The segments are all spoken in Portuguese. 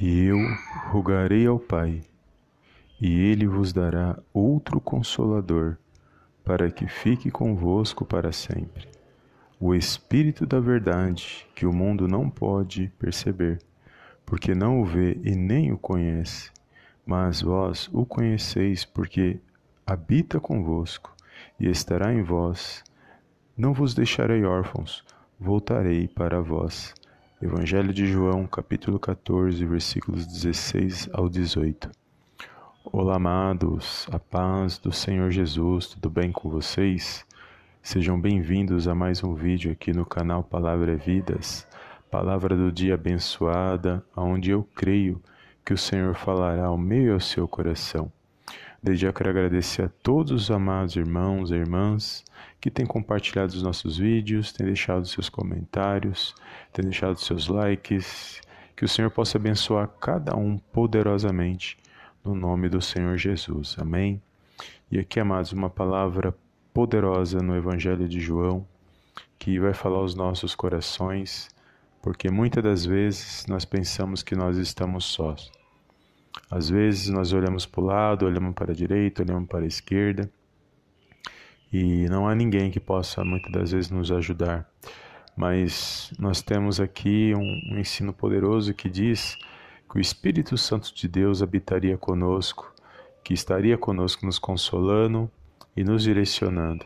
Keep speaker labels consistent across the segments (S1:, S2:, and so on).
S1: E eu rogarei ao Pai, e ele vos dará outro consolador, para que fique convosco para sempre. O Espírito da Verdade, que o mundo não pode perceber, porque não o vê e nem o conhece, mas vós o conheceis, porque habita convosco e estará em vós. Não vos deixarei órfãos, voltarei para vós. Evangelho de João, capítulo 14, versículos 16 ao 18. Olá, amados, a paz do Senhor Jesus, tudo bem com vocês? Sejam bem-vindos a mais um vídeo aqui no canal Palavra é Vidas, palavra do dia abençoada, onde eu creio que o Senhor falará ao meio ao seu coração. Desde já quero agradecer a todos os amados irmãos e irmãs que têm compartilhado os nossos vídeos, têm deixado seus comentários, têm deixado seus likes. Que o Senhor possa abençoar cada um poderosamente no nome do Senhor Jesus. Amém. E aqui, amados, uma palavra poderosa no Evangelho de João que vai falar aos nossos corações, porque muitas das vezes nós pensamos que nós estamos sós. Às vezes nós olhamos para o lado, olhamos para a direita, olhamos para a esquerda e não há ninguém que possa muitas das vezes nos ajudar. Mas nós temos aqui um, um ensino poderoso que diz que o Espírito Santo de Deus habitaria conosco, que estaria conosco nos consolando e nos direcionando.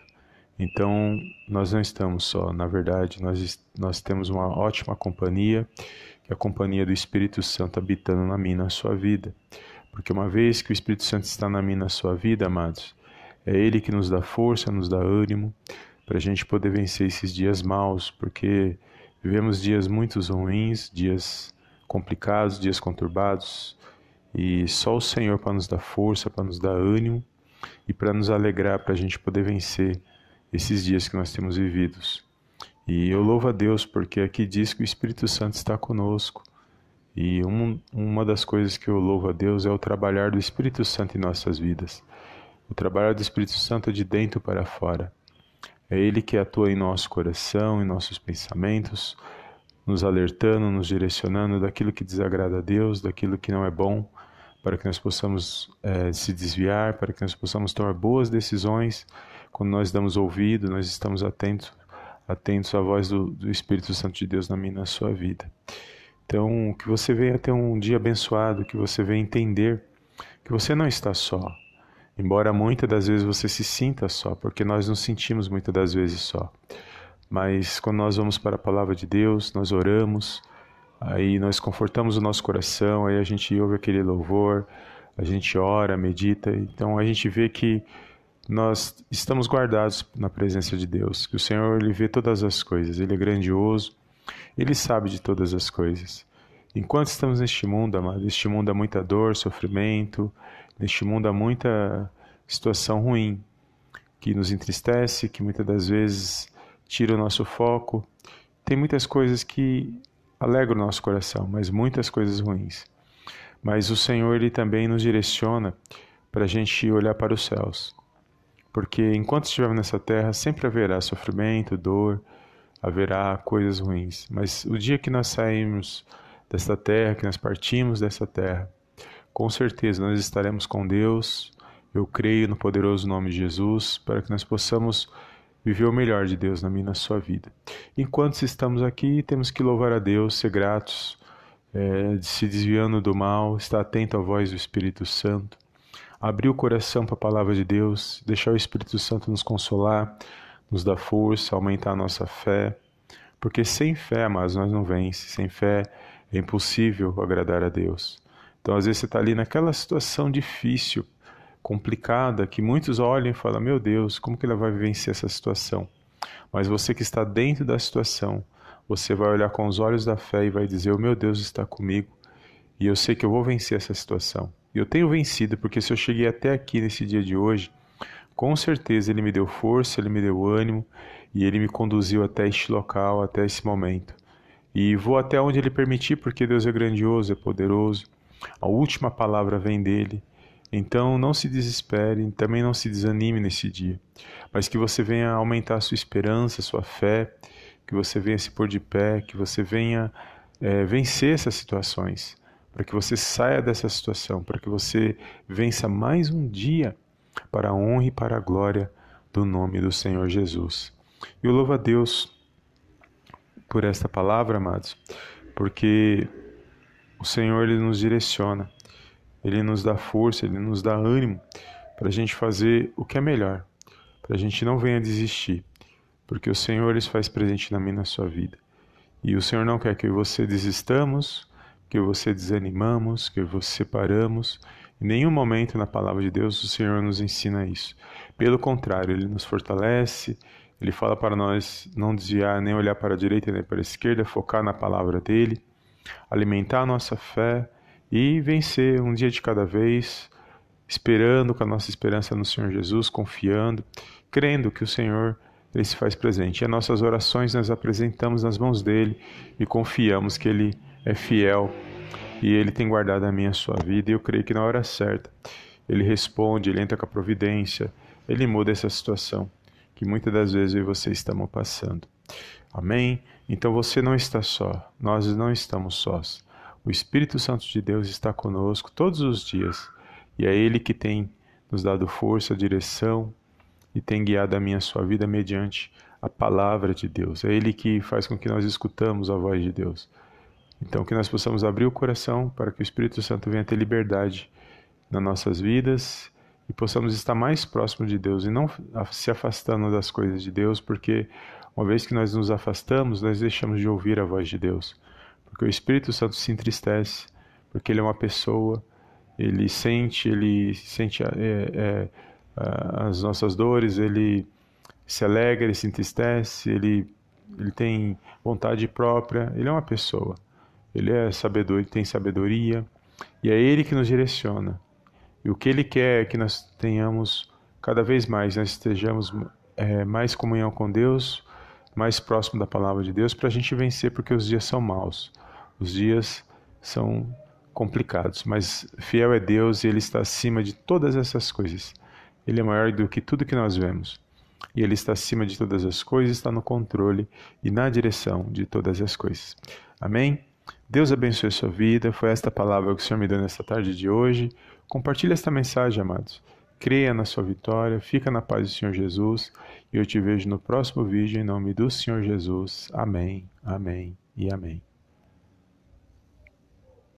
S1: Então, nós não estamos só, na verdade, nós, nós temos uma ótima companhia, que é a companhia do Espírito Santo habitando na minha, na sua vida. Porque uma vez que o Espírito Santo está na minha, na sua vida, amados, é Ele que nos dá força, nos dá ânimo, para a gente poder vencer esses dias maus, porque vivemos dias muito ruins, dias complicados, dias conturbados, e só o Senhor para nos dar força, para nos dar ânimo e para nos alegrar, para a gente poder vencer esses dias que nós temos vividos. E eu louvo a Deus porque aqui diz que o Espírito Santo está conosco. E um, uma das coisas que eu louvo a Deus é o trabalhar do Espírito Santo em nossas vidas. O trabalhar do Espírito Santo é de dentro para fora. É Ele que atua em nosso coração, em nossos pensamentos, nos alertando, nos direcionando daquilo que desagrada a Deus, daquilo que não é bom, para que nós possamos é, se desviar, para que nós possamos tomar boas decisões. Quando nós damos ouvido, nós estamos atentos, atentos à voz do, do Espírito Santo de Deus na minha na sua vida. Então, que você venha ter um dia abençoado, que você venha entender que você não está só. Embora muitas das vezes você se sinta só, porque nós nos sentimos muitas das vezes só. Mas quando nós vamos para a palavra de Deus, nós oramos, aí nós confortamos o nosso coração, aí a gente ouve aquele louvor, a gente ora, medita, então a gente vê que nós estamos guardados na presença de Deus, que o Senhor ele vê todas as coisas, ele é grandioso, ele sabe de todas as coisas. Enquanto estamos neste mundo, amado, este mundo há muita dor, sofrimento, neste mundo há muita situação ruim que nos entristece, que muitas das vezes tira o nosso foco. Tem muitas coisas que alegram o nosso coração, mas muitas coisas ruins. Mas o Senhor ele também nos direciona para a gente olhar para os céus. Porque enquanto estivermos nessa terra, sempre haverá sofrimento, dor, haverá coisas ruins. Mas o dia que nós saímos desta terra, que nós partimos dessa terra, com certeza nós estaremos com Deus. Eu creio no poderoso nome de Jesus para que nós possamos viver o melhor de Deus na minha e na sua vida. Enquanto estamos aqui, temos que louvar a Deus, ser gratos, é, se desviando do mal, estar atento à voz do Espírito Santo, abrir o coração para a palavra de Deus, deixar o Espírito Santo nos consolar, nos dar força, aumentar a nossa fé, porque sem fé, mas nós não vence, sem fé é impossível agradar a Deus. Então, às vezes você está ali naquela situação difícil, complicada que muitos olham e falam: Meu Deus, como que ela vai vencer essa situação? Mas você que está dentro da situação, você vai olhar com os olhos da fé e vai dizer: O meu Deus está comigo e eu sei que eu vou vencer essa situação. E eu tenho vencido porque se eu cheguei até aqui nesse dia de hoje, com certeza Ele me deu força, Ele me deu ânimo e Ele me conduziu até este local, até esse momento. E vou até onde Ele permitir, porque Deus é grandioso, é poderoso. A última palavra vem dele então não se desespere, também não se desanime nesse dia, mas que você venha aumentar a sua esperança, a sua fé, que você venha se pôr de pé, que você venha é, vencer essas situações, para que você saia dessa situação, para que você vença mais um dia para a honra e para a glória do nome do Senhor Jesus. E eu louvo a Deus por esta palavra, amados, porque o Senhor ele nos direciona, ele nos dá força, ele nos dá ânimo para a gente fazer o que é melhor, para a gente não venha desistir, porque o Senhor ele faz presente na minha na sua vida. E o Senhor não quer que você desistamos, que você desanimamos, que você paramos. Em nenhum momento na palavra de Deus o Senhor nos ensina isso. Pelo contrário, ele nos fortalece, ele fala para nós não desviar, nem olhar para a direita nem para a esquerda, focar na palavra dele, alimentar a nossa fé e vencer um dia de cada vez, esperando com a nossa esperança no Senhor Jesus, confiando, crendo que o Senhor ele se faz presente. E as nossas orações nós apresentamos nas mãos dele e confiamos que ele é fiel e ele tem guardado a minha sua vida. E eu creio que na hora certa ele responde, ele entra com a providência, ele muda essa situação que muitas das vezes eu e você estamos passando. Amém? Então você não está só, nós não estamos sós. O Espírito Santo de Deus está conosco todos os dias e é Ele que tem nos dado força, direção e tem guiado a minha sua vida mediante a palavra de Deus. É Ele que faz com que nós escutamos a voz de Deus. Então, que nós possamos abrir o coração para que o Espírito Santo venha ter liberdade nas nossas vidas e possamos estar mais próximo de Deus e não se afastando das coisas de Deus, porque uma vez que nós nos afastamos, nós deixamos de ouvir a voz de Deus. Porque o Espírito Santo se entristece, porque ele é uma pessoa, ele sente, ele sente é, é, as nossas dores, ele se alegra, ele se entristece, ele, ele tem vontade própria, ele é uma pessoa. Ele é sabedor, ele tem sabedoria, e é ele que nos direciona. E o que ele quer é que nós tenhamos cada vez mais, nós estejamos é, mais comunhão com Deus, mais próximo da palavra de Deus, para a gente vencer, porque os dias são maus. Os dias são complicados, mas fiel é Deus e Ele está acima de todas essas coisas. Ele é maior do que tudo que nós vemos. E Ele está acima de todas as coisas, está no controle e na direção de todas as coisas. Amém? Deus abençoe sua vida. Foi esta palavra que o Senhor me deu nesta tarde de hoje. Compartilhe esta mensagem, amados. Creia na sua vitória, fica na paz do Senhor Jesus e eu te vejo no próximo vídeo em nome do Senhor Jesus. Amém, amém e amém.